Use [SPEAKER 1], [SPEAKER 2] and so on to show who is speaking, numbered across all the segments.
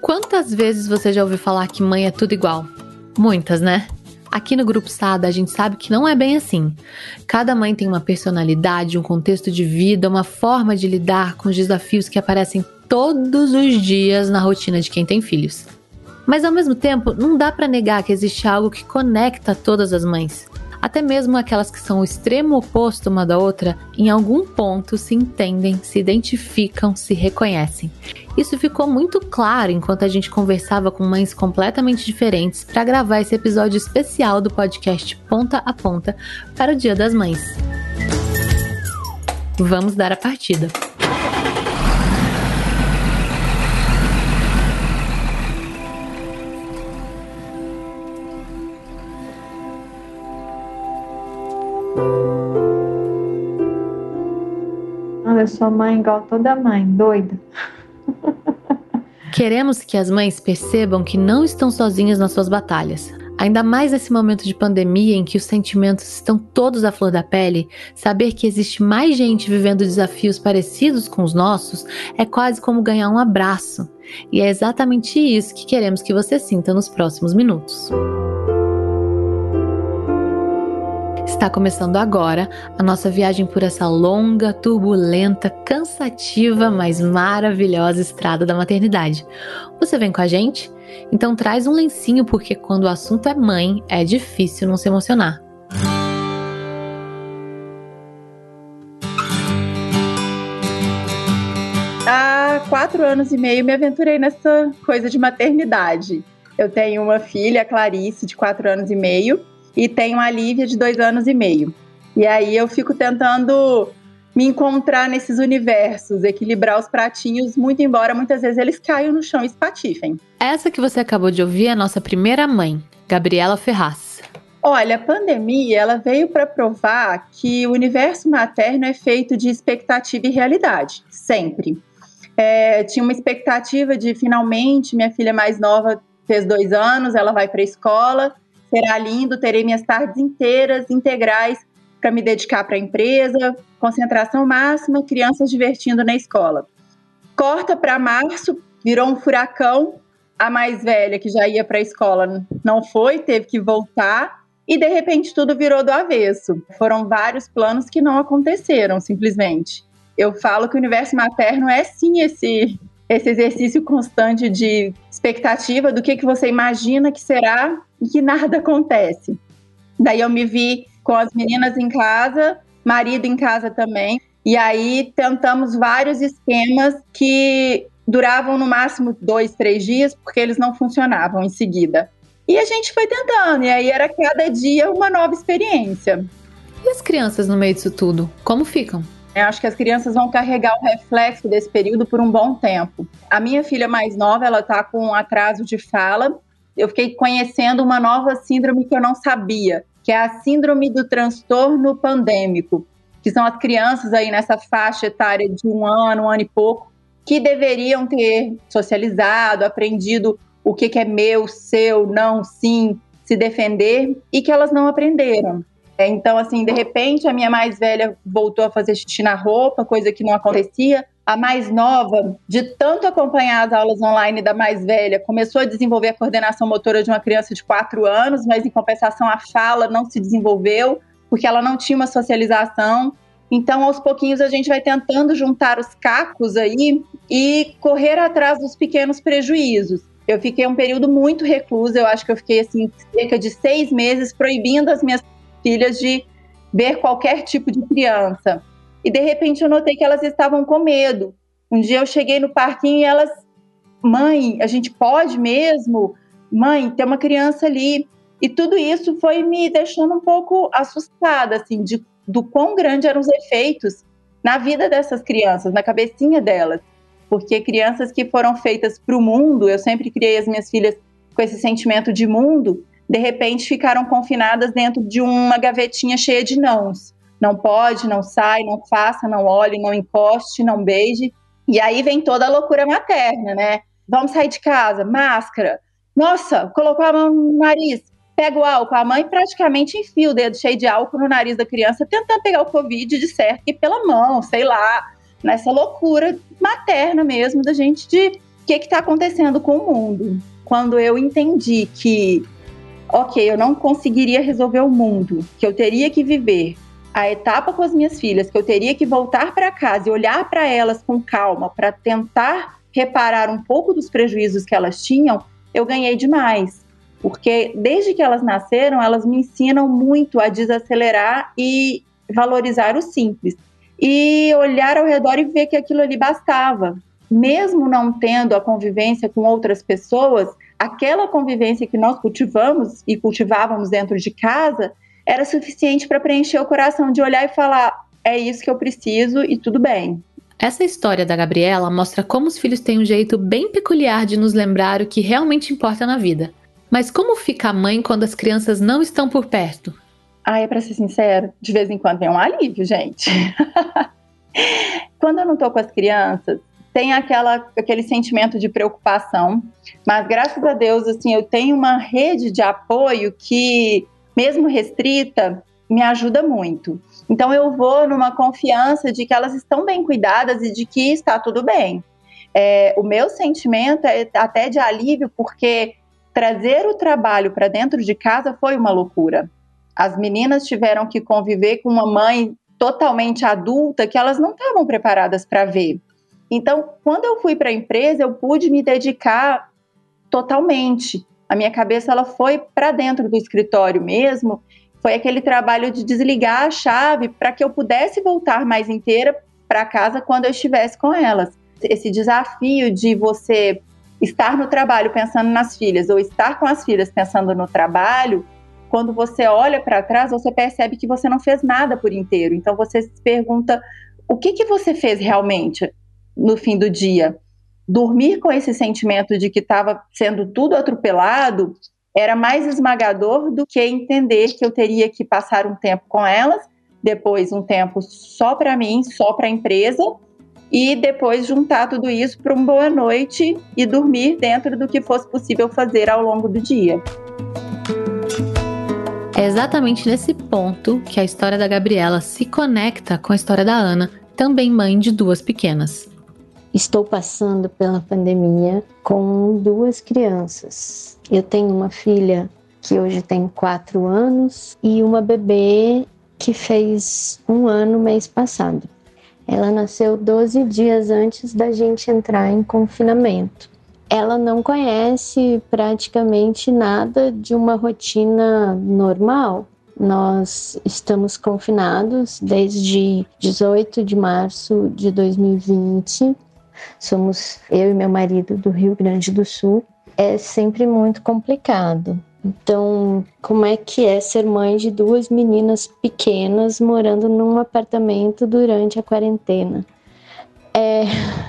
[SPEAKER 1] Quantas vezes você já ouviu falar que mãe é tudo igual? Muitas, né? Aqui no Grupo Sada a gente sabe que não é bem assim. Cada mãe tem uma personalidade, um contexto de vida, uma forma de lidar com os desafios que aparecem todos os dias na rotina de quem tem filhos. Mas ao mesmo tempo, não dá para negar que existe algo que conecta todas as mães. Até mesmo aquelas que são o extremo oposto uma da outra, em algum ponto se entendem, se identificam, se reconhecem. Isso ficou muito claro enquanto a gente conversava com mães completamente diferentes para gravar esse episódio especial do podcast Ponta a Ponta para o Dia das Mães. Vamos dar a partida.
[SPEAKER 2] Eu sou mãe igual toda mãe, doida.
[SPEAKER 1] Queremos que as mães percebam que não estão sozinhas nas suas batalhas. Ainda mais nesse momento de pandemia em que os sentimentos estão todos à flor da pele, saber que existe mais gente vivendo desafios parecidos com os nossos é quase como ganhar um abraço. E é exatamente isso que queremos que você sinta nos próximos minutos. Está começando agora a nossa viagem por essa longa, turbulenta, cansativa, mas maravilhosa estrada da maternidade. Você vem com a gente? Então traz um lencinho porque quando o assunto é mãe, é difícil não se emocionar.
[SPEAKER 3] Há quatro anos e meio me aventurei nessa coisa de maternidade. Eu tenho uma filha, Clarice, de quatro anos e meio, e tenho a Lívia de dois anos e meio. E aí eu fico tentando me encontrar nesses universos, equilibrar os pratinhos, muito embora muitas vezes eles caiam no chão e espatifem.
[SPEAKER 1] Essa que você acabou de ouvir é a nossa primeira mãe, Gabriela Ferraz.
[SPEAKER 3] Olha, a pandemia ela veio para provar que o universo materno é feito de expectativa e realidade, sempre. É, tinha uma expectativa de finalmente minha filha mais nova fez dois anos, ela vai para a escola será lindo, terei minhas tardes inteiras, integrais, para me dedicar para a empresa, concentração máxima, crianças divertindo na escola. Corta para março, virou um furacão. A mais velha, que já ia para a escola, não foi, teve que voltar. E de repente tudo virou do avesso. Foram vários planos que não aconteceram, simplesmente. Eu falo que o universo materno é sim esse esse exercício constante de expectativa do que, que você imagina que será e que nada acontece. Daí eu me vi com as meninas em casa, marido em casa também, e aí tentamos vários esquemas que duravam no máximo dois, três dias, porque eles não funcionavam em seguida. E a gente foi tentando, e aí era cada dia uma nova experiência.
[SPEAKER 1] E as crianças no meio disso tudo, como ficam?
[SPEAKER 3] Eu acho que as crianças vão carregar o reflexo desse período por um bom tempo. A minha filha mais nova, ela está com um atraso de fala. Eu fiquei conhecendo uma nova síndrome que eu não sabia, que é a síndrome do transtorno pandêmico, que são as crianças aí nessa faixa etária de um ano, um ano e pouco, que deveriam ter socializado, aprendido o que, que é meu, seu, não, sim, se defender, e que elas não aprenderam. É, então, assim, de repente, a minha mais velha voltou a fazer xixi na roupa, coisa que não acontecia. A mais nova, de tanto acompanhar as aulas online da mais velha, começou a desenvolver a coordenação motora de uma criança de 4 anos, mas em compensação a fala não se desenvolveu, porque ela não tinha uma socialização. Então, aos pouquinhos, a gente vai tentando juntar os cacos aí e correr atrás dos pequenos prejuízos. Eu fiquei um período muito reclusa, eu acho que eu fiquei assim cerca de seis meses proibindo as minhas filhas de ver qualquer tipo de criança. E de repente eu notei que elas estavam com medo. Um dia eu cheguei no parquinho e elas, mãe, a gente pode mesmo? Mãe, tem uma criança ali. E tudo isso foi me deixando um pouco assustada, assim, de, do quão grandes eram os efeitos na vida dessas crianças, na cabecinha delas. Porque crianças que foram feitas para o mundo, eu sempre criei as minhas filhas com esse sentimento de mundo, de repente ficaram confinadas dentro de uma gavetinha cheia de nãos. Não pode, não sai, não faça, não olhe, não encoste, não beije. E aí vem toda a loucura materna, né? Vamos sair de casa, máscara. Nossa, colocou a mão no nariz, pega o álcool. A mãe praticamente enfia o dedo cheio de álcool no nariz da criança, tentando pegar o Covid de certo, e pela mão, sei lá, nessa loucura materna mesmo da gente de que está acontecendo com o mundo? Quando eu entendi que, ok, eu não conseguiria resolver o mundo, que eu teria que viver a etapa com as minhas filhas, que eu teria que voltar para casa e olhar para elas com calma para tentar reparar um pouco dos prejuízos que elas tinham, eu ganhei demais. Porque desde que elas nasceram, elas me ensinam muito a desacelerar e valorizar o simples. E olhar ao redor e ver que aquilo ali bastava. Mesmo não tendo a convivência com outras pessoas, aquela convivência que nós cultivamos e cultivávamos dentro de casa era suficiente para preencher o coração de olhar e falar: é isso que eu preciso e tudo bem.
[SPEAKER 1] Essa história da Gabriela mostra como os filhos têm um jeito bem peculiar de nos lembrar o que realmente importa na vida. Mas como fica a mãe quando as crianças não estão por perto?
[SPEAKER 3] Ah, é para ser sincero, de vez em quando vem um alívio, gente. quando eu não tô com as crianças, tem aquela, aquele sentimento de preocupação, mas graças a Deus, assim, eu tenho uma rede de apoio que, mesmo restrita, me ajuda muito. Então eu vou numa confiança de que elas estão bem cuidadas e de que está tudo bem. É, o meu sentimento é até de alívio, porque trazer o trabalho para dentro de casa foi uma loucura. As meninas tiveram que conviver com uma mãe totalmente adulta que elas não estavam preparadas para ver. Então, quando eu fui para a empresa, eu pude me dedicar totalmente. A minha cabeça ela foi para dentro do escritório mesmo. Foi aquele trabalho de desligar a chave para que eu pudesse voltar mais inteira para casa quando eu estivesse com elas. Esse desafio de você estar no trabalho pensando nas filhas ou estar com as filhas pensando no trabalho, quando você olha para trás, você percebe que você não fez nada por inteiro. Então você se pergunta: o que, que você fez realmente no fim do dia? Dormir com esse sentimento de que estava sendo tudo atropelado era mais esmagador do que entender que eu teria que passar um tempo com elas, depois um tempo só para mim, só para a empresa, e depois juntar tudo isso para uma boa noite e dormir dentro do que fosse possível fazer ao longo do dia.
[SPEAKER 1] É exatamente nesse ponto que a história da Gabriela se conecta com a história da Ana, também mãe de duas pequenas.
[SPEAKER 4] Estou passando pela pandemia com duas crianças. Eu tenho uma filha que hoje tem quatro anos e uma bebê que fez um ano mês passado. Ela nasceu 12 dias antes da gente entrar em confinamento. Ela não conhece praticamente nada de uma rotina normal. Nós estamos confinados desde 18 de março de 2020. Somos eu e meu marido do Rio Grande do Sul. É sempre muito complicado. Então, como é que é ser mãe de duas meninas pequenas morando num apartamento durante a quarentena? É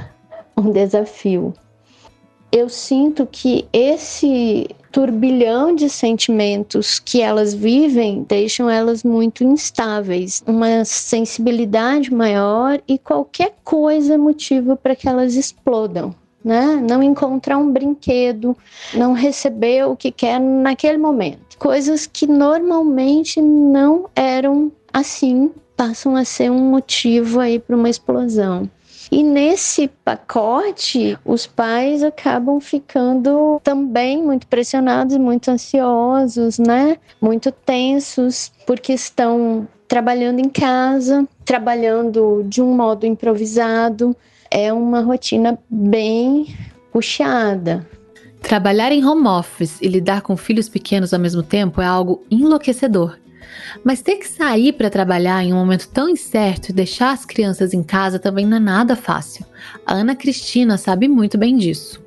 [SPEAKER 4] um desafio. Eu sinto que esse turbilhão de sentimentos que elas vivem deixam elas muito instáveis, uma sensibilidade maior e qualquer coisa é motivo para que elas explodam né? Não encontrar um brinquedo, não receber o que quer naquele momento. Coisas que normalmente não eram assim passam a ser um motivo aí para uma explosão. E nesse pacote, os pais acabam ficando também muito pressionados, muito ansiosos, né? Muito tensos, porque estão trabalhando em casa, trabalhando de um modo improvisado, é uma rotina bem puxada.
[SPEAKER 1] Trabalhar em home office e lidar com filhos pequenos ao mesmo tempo é algo enlouquecedor. Mas ter que sair para trabalhar em um momento tão incerto e deixar as crianças em casa também não é nada fácil. A Ana Cristina sabe muito bem disso.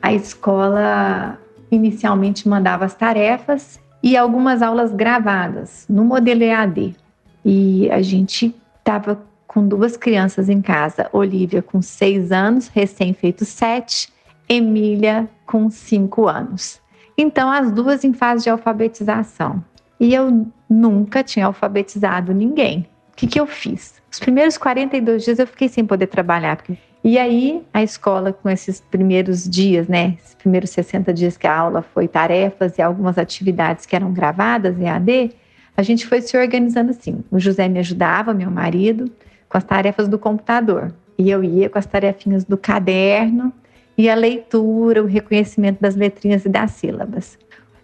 [SPEAKER 2] A escola inicialmente mandava as tarefas e algumas aulas gravadas no modelo EAD. E a gente estava com duas crianças em casa, Olivia com seis anos, recém-feito sete, Emília com cinco anos. Então, as duas em fase de alfabetização. E eu nunca tinha alfabetizado ninguém. O que, que eu fiz? Os primeiros 42 dias eu fiquei sem poder trabalhar. E aí, a escola, com esses primeiros dias, né? Esses primeiros 60 dias que a aula foi tarefas e algumas atividades que eram gravadas em a gente foi se organizando assim. O José me ajudava, meu marido, com as tarefas do computador. E eu ia com as tarefinhas do caderno e a leitura, o reconhecimento das letrinhas e das sílabas.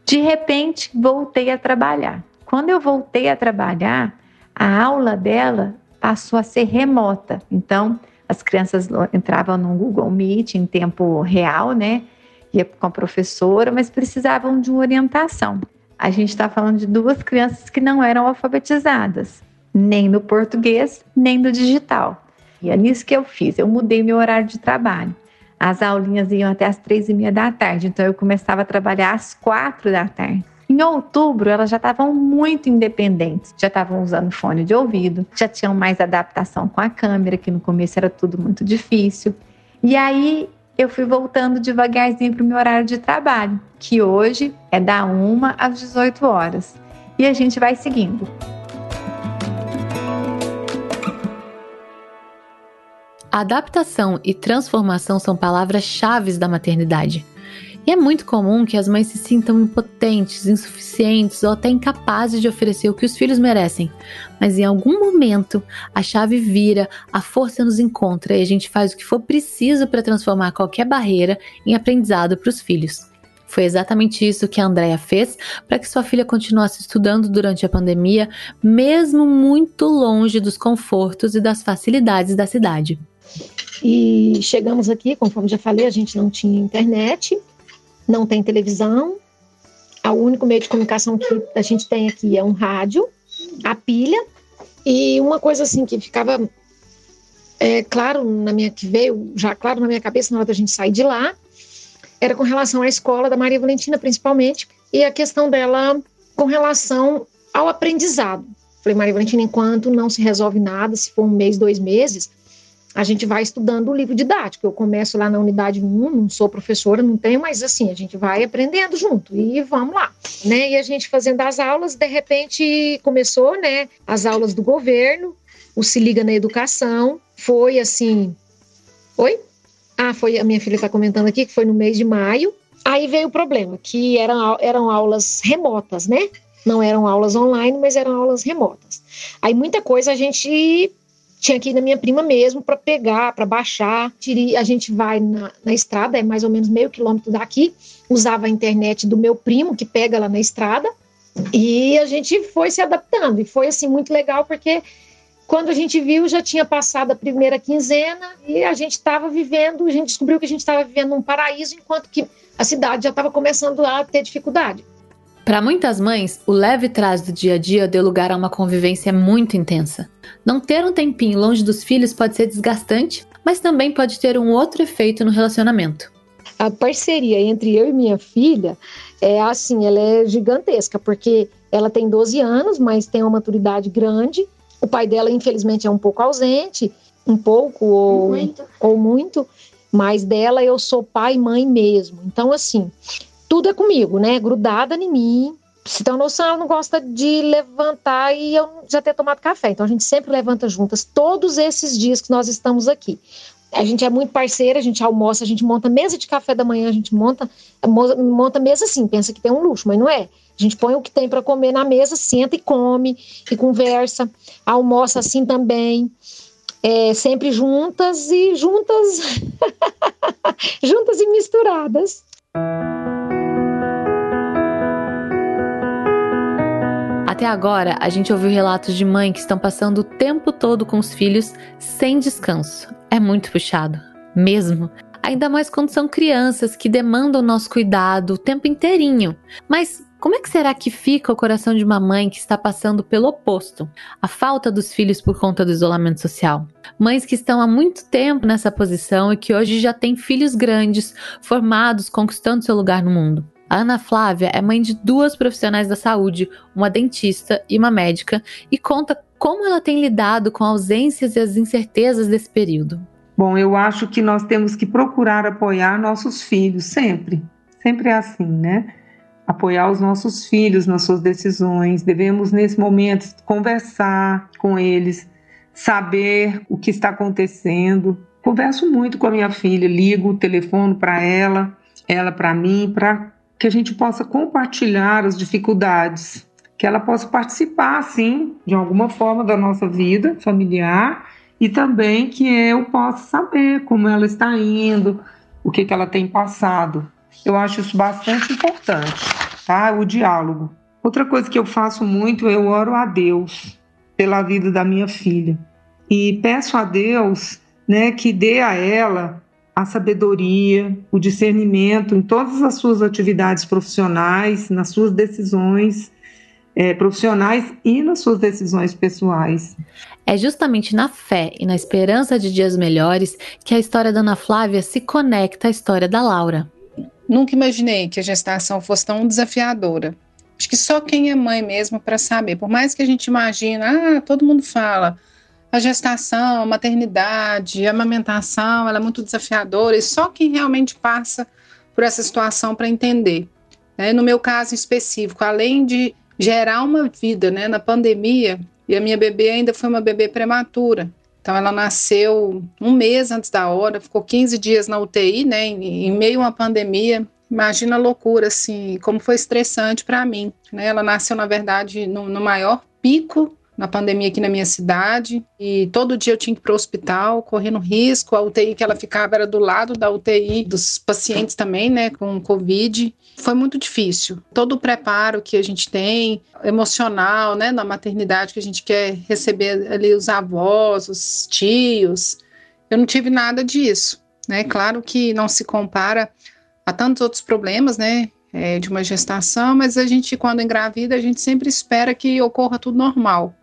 [SPEAKER 2] De repente, voltei a trabalhar. Quando eu voltei a trabalhar, a aula dela passou a ser remota. Então, as crianças entravam no Google Meet em tempo real, né? Ia com a professora, mas precisavam de uma orientação. A gente está falando de duas crianças que não eram alfabetizadas, nem no português, nem no digital. E é nisso que eu fiz. Eu mudei meu horário de trabalho. As aulinhas iam até as três e meia da tarde, então eu começava a trabalhar às quatro da tarde. Em outubro, elas já estavam muito independentes, já estavam usando fone de ouvido, já tinham mais adaptação com a câmera, que no começo era tudo muito difícil. E aí eu fui voltando devagarzinho para o meu horário de trabalho, que hoje é da 1 às 18 horas. E a gente vai seguindo.
[SPEAKER 1] Adaptação e transformação são palavras-chave da maternidade. E é muito comum que as mães se sintam impotentes, insuficientes ou até incapazes de oferecer o que os filhos merecem. Mas em algum momento a chave vira, a força nos encontra e a gente faz o que for preciso para transformar qualquer barreira em aprendizado para os filhos. Foi exatamente isso que a Andrea fez para que sua filha continuasse estudando durante a pandemia, mesmo muito longe dos confortos e das facilidades da cidade.
[SPEAKER 5] E chegamos aqui, conforme já falei, a gente não tinha internet, não tem televisão. O único meio de comunicação que a gente tem aqui é um rádio, a pilha. E uma coisa assim que ficava é, claro na minha que veio já claro na minha cabeça na hora da gente sair de lá era com relação à escola da Maria Valentina principalmente e a questão dela com relação ao aprendizado. Falei Maria Valentina, enquanto não se resolve nada, se for um mês, dois meses, a gente vai estudando o livro didático. Eu começo lá na unidade 1, não sou professora, não tenho, mas assim, a gente vai aprendendo junto e vamos lá, né? E a gente fazendo as aulas, de repente começou, né, as aulas do governo, o Se Liga na Educação, foi assim. Oi? Ah, foi a minha filha está comentando aqui que foi no mês de maio. Aí veio o problema, que eram, eram aulas remotas, né? Não eram aulas online, mas eram aulas remotas. Aí muita coisa a gente tinha que ir na minha prima mesmo para pegar, para baixar. A gente vai na, na, estrada, é mais ou menos meio quilômetro daqui. Usava a internet do meu primo, que pega lá na estrada. E a gente foi se adaptando. E foi, assim, muito legal, porque quando a gente viu, já tinha passado a primeira quinzena e a gente estava vivendo, a gente descobriu que a gente estava vivendo um paraíso, enquanto que a cidade já estava começando a ter dificuldade.
[SPEAKER 1] Para muitas mães, o leve trás do dia a dia deu lugar a uma convivência muito intensa. Não ter um tempinho longe dos filhos pode ser desgastante, mas também pode ter um outro efeito no relacionamento.
[SPEAKER 5] A parceria entre eu e minha filha é assim, ela é gigantesca, porque ela tem 12 anos, mas tem uma maturidade grande. O pai dela, infelizmente, é um pouco ausente, um pouco ou muito, ou muito mas dela eu sou pai e mãe mesmo. Então, assim, tudo é comigo, né? Grudada em mim. Se tem uma noção, ela não gosta de levantar e eu já ter tomado café. Então a gente sempre levanta juntas todos esses dias que nós estamos aqui. A gente é muito parceira, a gente almoça, a gente monta mesa de café da manhã, a gente monta, monta mesa assim, pensa que tem um luxo, mas não é. A gente põe o que tem para comer na mesa, senta e come e conversa, almoça assim também. É, sempre juntas e juntas, juntas e misturadas.
[SPEAKER 1] Até agora, a gente ouviu relatos de mães que estão passando o tempo todo com os filhos sem descanso. É muito puxado, mesmo. Ainda mais quando são crianças que demandam nosso cuidado o tempo inteirinho. Mas como é que será que fica o coração de uma mãe que está passando pelo oposto? A falta dos filhos por conta do isolamento social. Mães que estão há muito tempo nessa posição e que hoje já têm filhos grandes, formados, conquistando seu lugar no mundo. A Ana Flávia é mãe de duas profissionais da saúde, uma dentista e uma médica, e conta como ela tem lidado com ausências e as incertezas desse período.
[SPEAKER 6] Bom, eu acho que nós temos que procurar apoiar nossos filhos sempre. Sempre é assim, né? Apoiar os nossos filhos nas suas decisões. Devemos, nesse momento, conversar com eles, saber o que está acontecendo. Converso muito com a minha filha, ligo o telefone para ela, ela para mim, para que a gente possa compartilhar as dificuldades, que ela possa participar, sim, de alguma forma da nossa vida familiar e também que eu possa saber como ela está indo, o que, que ela tem passado. Eu acho isso bastante importante, tá? O diálogo. Outra coisa que eu faço muito, eu oro a Deus pela vida da minha filha. E peço a Deus né, que dê a ela a sabedoria, o discernimento em todas as suas atividades profissionais, nas suas decisões é, profissionais e nas suas decisões pessoais.
[SPEAKER 1] É justamente na fé e na esperança de dias melhores que a história da Ana Flávia se conecta à história da Laura.
[SPEAKER 7] Nunca imaginei que a gestação fosse tão desafiadora. Acho que só quem é mãe mesmo para saber. Por mais que a gente imagine, ah, todo mundo fala, a gestação, a maternidade, a amamentação, ela é muito desafiadora e só quem realmente passa por essa situação para entender. Né? No meu caso específico, além de gerar uma vida né, na pandemia, e a minha bebê ainda foi uma bebê prematura. Então ela nasceu um mês antes da hora, ficou 15 dias na UTI, né, em, meio a uma pandemia. Imagina a loucura, assim, como foi estressante para mim. Né? Ela nasceu, na verdade, no, no maior pico na pandemia aqui na minha cidade e todo dia eu tinha que ir para o hospital, correndo risco. A UTI que ela ficava era do lado da UTI dos pacientes também, né, com Covid. Foi muito difícil. Todo o preparo que a gente tem, emocional, né, na maternidade, que a gente quer receber ali os avós, os tios. Eu não tive nada disso, né? Claro que não se compara a tantos outros problemas, né? É, de uma gestação, mas a gente, quando engravida, a gente sempre espera que ocorra tudo normal.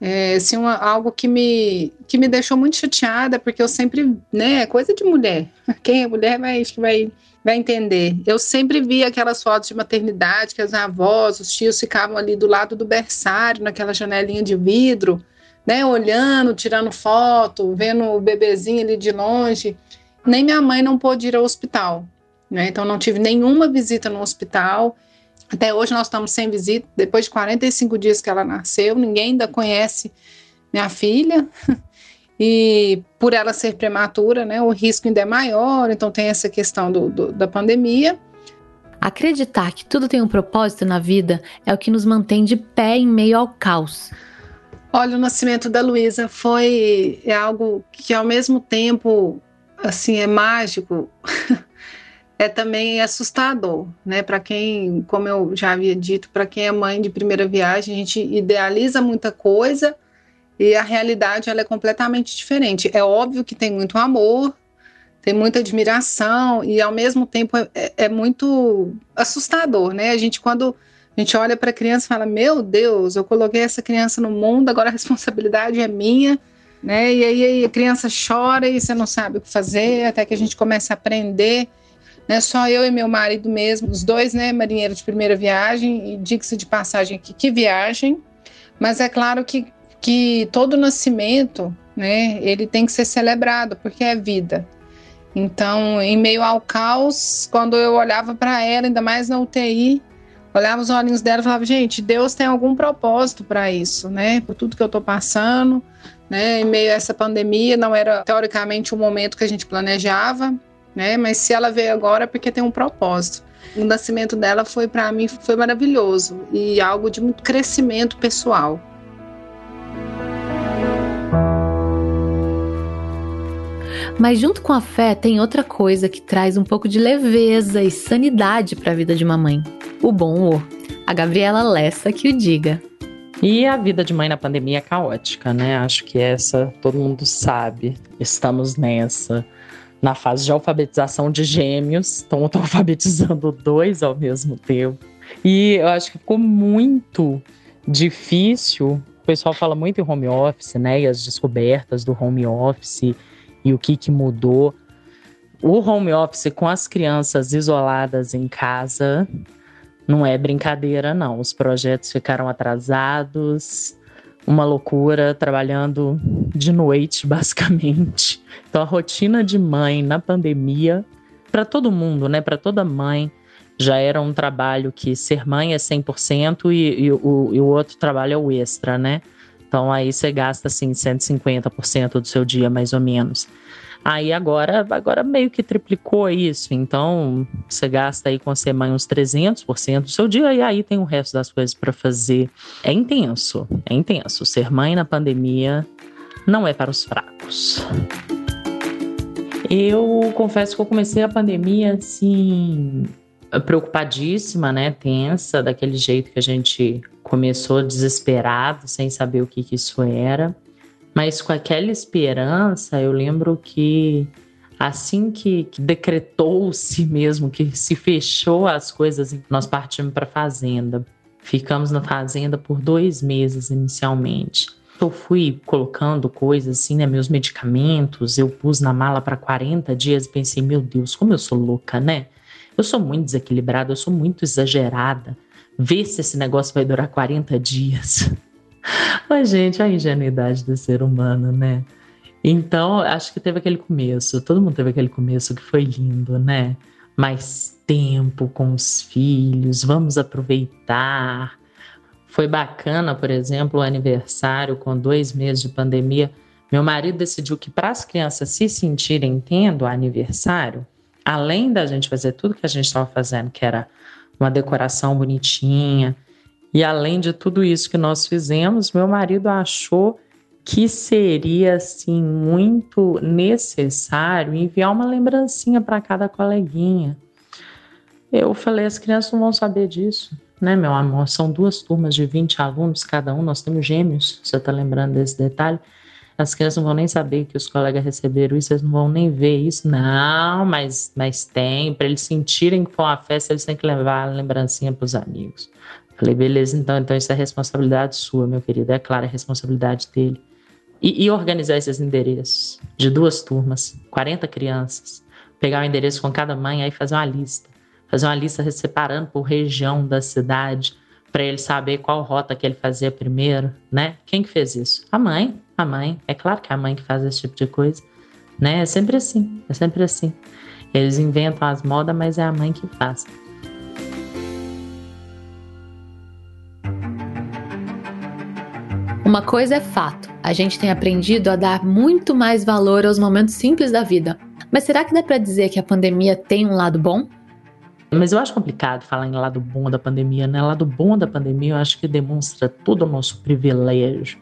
[SPEAKER 7] É, assim, uma, algo que me, que me deixou muito chateada, porque eu sempre, né, é coisa de mulher. Quem é mulher vai, vai, vai entender. Eu sempre via aquelas fotos de maternidade, que as avós, os tios ficavam ali do lado do berçário, naquela janelinha de vidro, né, olhando, tirando foto, vendo o bebezinho ali de longe. Nem minha mãe não pôde ir ao hospital, né, então não tive nenhuma visita no hospital. Até hoje nós estamos sem visita, depois de 45 dias que ela nasceu, ninguém ainda conhece minha filha. E por ela ser prematura, né, o risco ainda é maior, então tem essa questão do, do, da pandemia.
[SPEAKER 1] Acreditar que tudo tem um propósito na vida é o que nos mantém de pé em meio ao caos.
[SPEAKER 7] Olha, o nascimento da Luísa foi é algo que ao mesmo tempo assim é mágico é também assustador, né? Para quem, como eu já havia dito, para quem é mãe de primeira viagem, a gente idealiza muita coisa e a realidade ela é completamente diferente. É óbvio que tem muito amor, tem muita admiração e ao mesmo tempo é, é, é muito assustador, né? A gente quando a gente olha para a criança e fala: Meu Deus, eu coloquei essa criança no mundo, agora a responsabilidade é minha. Né? E aí a criança chora e você não sabe o que fazer, até que a gente começa a aprender né? Só eu e meu marido mesmo, os dois, né, marinheiros de primeira viagem, e diga-se de passagem aqui, que viagem. Mas é claro que, que todo nascimento, né, ele tem que ser celebrado, porque é vida. Então, em meio ao caos, quando eu olhava para ela, ainda mais na UTI, olhava os olhinhos dela e falava: gente, Deus tem algum propósito para isso, né? Por tudo que eu estou passando, né? Em meio a essa pandemia, não era teoricamente o momento que a gente planejava, né? Mas se ela veio agora é porque tem um propósito. O nascimento dela foi para mim foi maravilhoso e algo de muito crescimento pessoal.
[SPEAKER 1] Mas junto com a fé tem outra coisa que traz um pouco de leveza e sanidade para a vida de uma mãe: o bom humor. A Gabriela Lessa que o diga.
[SPEAKER 8] E a vida de mãe na pandemia é caótica, né? Acho que essa todo mundo sabe. Estamos nessa na fase de alfabetização de gêmeos, então tô alfabetizando dois ao mesmo tempo. E eu acho que ficou muito difícil. O pessoal fala muito em home office, né? E as descobertas do home office e o que, que mudou. O home office com as crianças isoladas em casa não é brincadeira, não. Os projetos ficaram atrasados, uma loucura, trabalhando de noite, basicamente. Então, a rotina de mãe na pandemia, para todo mundo, né? Para toda mãe, já era um trabalho que ser mãe é 100% e, e, o, e o outro trabalho é o extra, né? Então, aí você gasta, assim, 150% do seu dia, mais ou menos. Aí agora, agora meio que triplicou isso. Então, você gasta aí com a mãe uns 300% do seu dia e aí tem o resto das coisas para fazer. É intenso, é intenso. Ser mãe na pandemia não é para os fracos. Eu confesso que eu comecei a pandemia assim preocupadíssima, né, tensa, daquele jeito que a gente começou desesperado, sem saber o que, que isso era. Mas com aquela esperança, eu lembro que assim que, decretou-se mesmo, que se fechou as coisas, nós partimos para a fazenda. Ficamos na fazenda por dois meses inicialmente. Eu fui colocando coisas assim, né, meus medicamentos, eu pus na mala para 40 dias e pensei, meu Deus, como eu sou louca, né? Eu sou muito desequilibrada, eu sou muito exagerada. Vê se esse negócio vai durar 40 dias. Mas, gente, a ingenuidade do ser humano, né? Então, acho que teve aquele começo, todo mundo teve aquele começo que foi lindo, né? Mais tempo com os filhos, vamos aproveitar. Foi bacana, por exemplo, o aniversário com dois meses de pandemia. Meu marido decidiu que para as crianças se sentirem tendo aniversário, além da gente fazer tudo que a gente estava fazendo, que era uma decoração bonitinha, e além de tudo isso que nós fizemos, meu marido achou que seria assim muito necessário enviar uma lembrancinha para cada coleguinha. Eu falei, as crianças não vão saber disso, né, meu amor? São duas turmas de 20 alunos cada um, nós temos gêmeos, você está lembrando desse detalhe? As crianças não vão nem saber que os colegas receberam isso, eles não vão nem ver isso. Não, mas, mas tem, para eles sentirem que foi uma festa, eles têm que levar a lembrancinha para os amigos. Falei, beleza, então, então isso é responsabilidade sua, meu querido. É claro, é responsabilidade dele. E, e, organizar esses endereços de duas turmas, 40 crianças, pegar o endereço com cada mãe, aí fazer uma lista. Fazer uma lista separando por região da cidade, para ele saber qual rota que ele fazia primeiro, né? Quem que fez isso? A mãe, a mãe. É claro que é a mãe que faz esse tipo de coisa, né? É sempre assim, é sempre assim. Eles inventam as modas, mas é a mãe que faz.
[SPEAKER 1] Uma coisa é fato: a gente tem aprendido a dar muito mais valor aos momentos simples da vida. Mas será que dá para dizer que a pandemia tem um lado bom?
[SPEAKER 8] Mas eu acho complicado falar em lado bom da pandemia, né? Lado bom da pandemia eu acho que demonstra todo o nosso privilégio.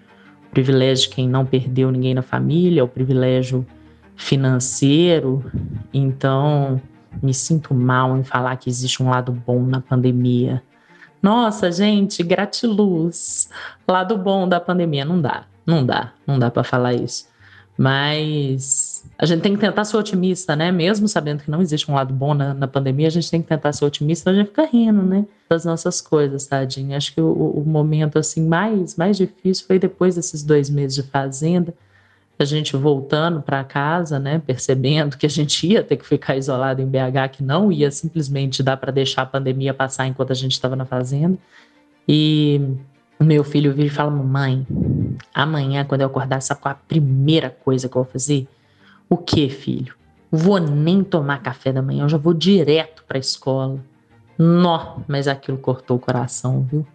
[SPEAKER 8] O privilégio de quem não perdeu ninguém na família, o privilégio financeiro. Então, me sinto mal em falar que existe um lado bom na pandemia. Nossa, gente, gratiluz. Lado bom da pandemia. Não dá, não dá, não dá para falar isso. Mas a gente tem que tentar ser otimista, né? Mesmo sabendo que não existe um lado bom na, na pandemia, a gente tem que tentar ser otimista, a gente fica rindo, né? Das nossas coisas, tadinha. Acho que o, o momento assim mais, mais difícil foi depois desses dois meses de fazenda a gente voltando para casa, né, percebendo que a gente ia ter que ficar isolado em BH, que não ia simplesmente dar para deixar a pandemia passar enquanto a gente estava na fazenda. E meu filho vira e fala: Mãe, amanhã, quando eu acordar, sabe qual é a primeira coisa que eu vou fazer? O que, filho? Vou nem tomar café da manhã, eu já vou direto para a escola. Nó, mas aquilo cortou o coração, viu?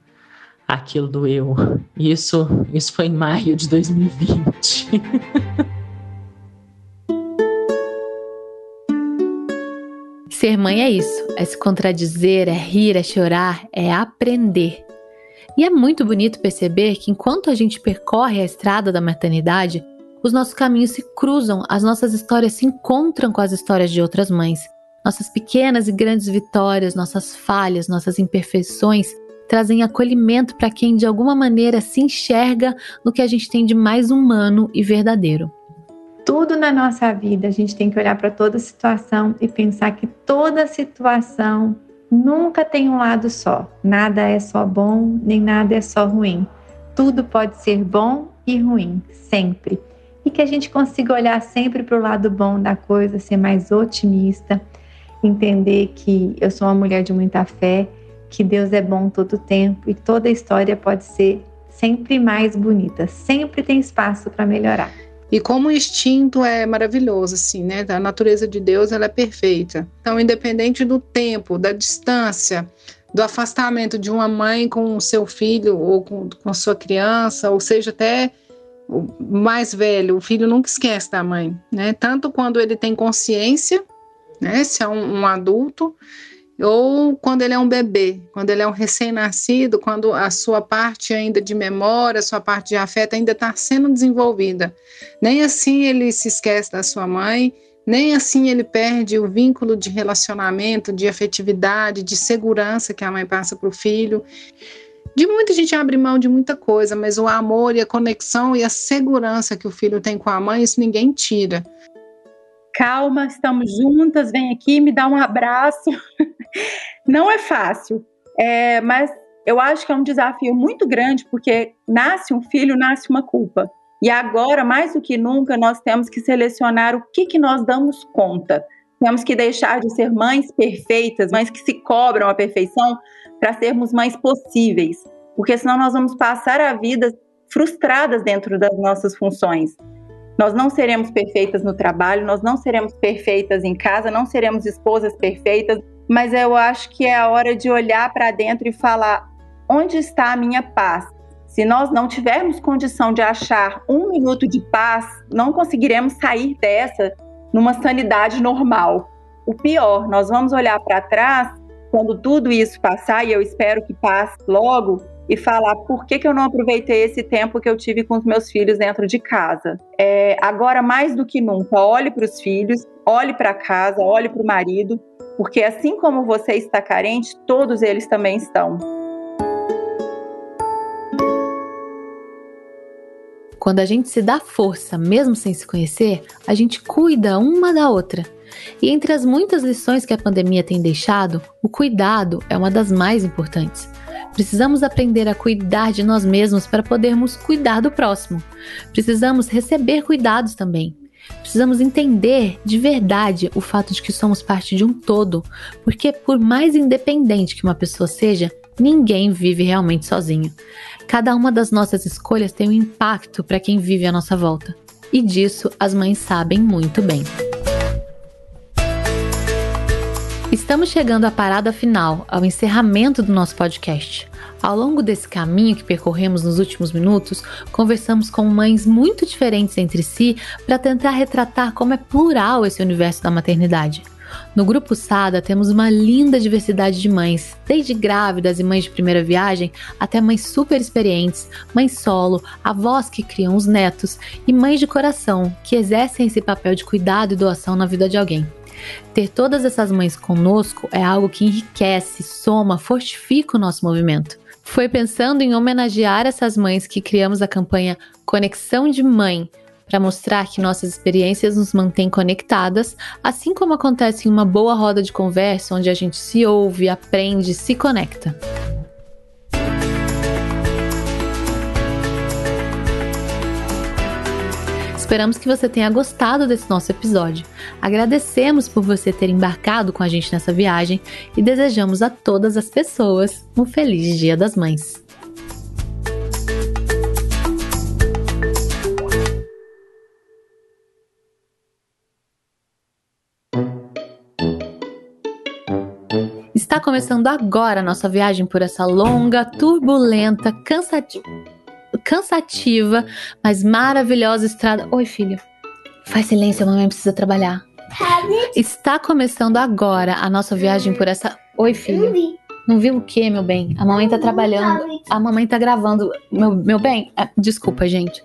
[SPEAKER 8] Aquilo doeu. Isso, isso foi em maio de 2020.
[SPEAKER 1] Ser mãe é isso, é se contradizer, é rir, é chorar, é aprender. E é muito bonito perceber que enquanto a gente percorre a estrada da maternidade, os nossos caminhos se cruzam, as nossas histórias se encontram com as histórias de outras mães. Nossas pequenas e grandes vitórias, nossas falhas, nossas imperfeições trazem acolhimento para quem de alguma maneira se enxerga no que a gente tem de mais humano e verdadeiro.
[SPEAKER 2] Tudo na nossa vida, a gente tem que olhar para toda situação e pensar que toda situação nunca tem um lado só. Nada é só bom, nem nada é só ruim. Tudo pode ser bom e ruim, sempre. E que a gente consiga olhar sempre para o lado bom da coisa, ser mais otimista, entender que eu sou uma mulher de muita fé que Deus é bom todo tempo e toda história pode ser sempre mais bonita, sempre tem espaço para melhorar.
[SPEAKER 7] E como o instinto é maravilhoso, assim, né? A natureza de Deus ela é perfeita. Então, independente do tempo, da distância, do afastamento de uma mãe com o seu filho ou com, com sua criança, ou seja, até o mais velho, o filho nunca esquece da mãe, né? Tanto quando ele tem consciência, né? Se é um, um adulto, ou quando ele é um bebê, quando ele é um recém-nascido, quando a sua parte ainda de memória, a sua parte de afeto ainda está sendo desenvolvida. Nem assim ele se esquece da sua mãe, nem assim ele perde o vínculo de relacionamento, de afetividade, de segurança que a mãe passa para o filho. De muita gente abre mão de muita coisa, mas o amor e a conexão e a segurança que o filho tem com a mãe, isso ninguém tira.
[SPEAKER 3] Calma, estamos juntas, vem aqui, me dá um abraço. Não é fácil, é, mas eu acho que é um desafio muito grande, porque nasce um filho, nasce uma culpa. E agora, mais do que nunca, nós temos que selecionar o que, que nós damos conta. Temos que deixar de ser mães perfeitas, mães que se cobram a perfeição, para sermos mães possíveis. Porque senão nós vamos passar a vida frustradas dentro das nossas funções. Nós não seremos perfeitas no trabalho, nós não seremos perfeitas em casa, não seremos esposas perfeitas, mas eu acho que é a hora de olhar para dentro e falar: onde está a minha paz? Se nós não tivermos condição de achar um minuto de paz, não conseguiremos sair dessa numa sanidade normal. O pior, nós vamos olhar para trás quando tudo isso passar, e eu espero que passe logo, e falar por que, que eu não aproveitei esse tempo que eu tive com os meus filhos dentro de casa. É, agora, mais do que nunca, olhe para os filhos, olhe para casa, olhe para o marido, porque assim como você está carente, todos eles também estão.
[SPEAKER 1] Quando a gente se dá força, mesmo sem se conhecer, a gente cuida uma da outra. E entre as muitas lições que a pandemia tem deixado, o cuidado é uma das mais importantes. Precisamos aprender a cuidar de nós mesmos para podermos cuidar do próximo. Precisamos receber cuidados também. Precisamos entender de verdade o fato de que somos parte de um todo, porque por mais independente que uma pessoa seja, ninguém vive realmente sozinho. Cada uma das nossas escolhas tem um impacto para quem vive à nossa volta. E disso as mães sabem muito bem. Estamos chegando à parada final, ao encerramento do nosso podcast. Ao longo desse caminho que percorremos nos últimos minutos, conversamos com mães muito diferentes entre si para tentar retratar como é plural esse universo da maternidade. No grupo Sada temos uma linda diversidade de mães, desde grávidas e mães de primeira viagem até mães super experientes, mães solo, avós que criam os netos e mães de coração que exercem esse papel de cuidado e doação na vida de alguém. Ter todas essas mães conosco é algo que enriquece, soma, fortifica o nosso movimento. Foi pensando em homenagear essas mães que criamos a campanha Conexão de Mãe, para mostrar que nossas experiências nos mantêm conectadas, assim como acontece em uma boa roda de conversa onde a gente se ouve, aprende, se conecta. Esperamos que você tenha gostado desse nosso episódio. Agradecemos por você ter embarcado com a gente nessa viagem e desejamos a todas as pessoas um feliz Dia das Mães. Está começando agora a nossa viagem por essa longa, turbulenta, cansativa, cansativa, mas maravilhosa estrada. Oi, filho. Faz silêncio, a mamãe precisa trabalhar. Está começando agora a nossa viagem por essa. Oi, filho. Não vi. Não viu o quê, meu bem? A mamãe tá trabalhando. A mamãe tá gravando. Meu, meu bem, ah, desculpa, gente.